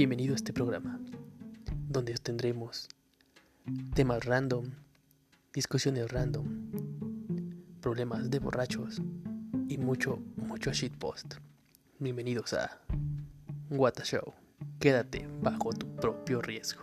Bienvenido a este programa, donde tendremos temas random, discusiones random, problemas de borrachos y mucho, mucho shitpost. Bienvenidos a What a Show. Quédate bajo tu propio riesgo.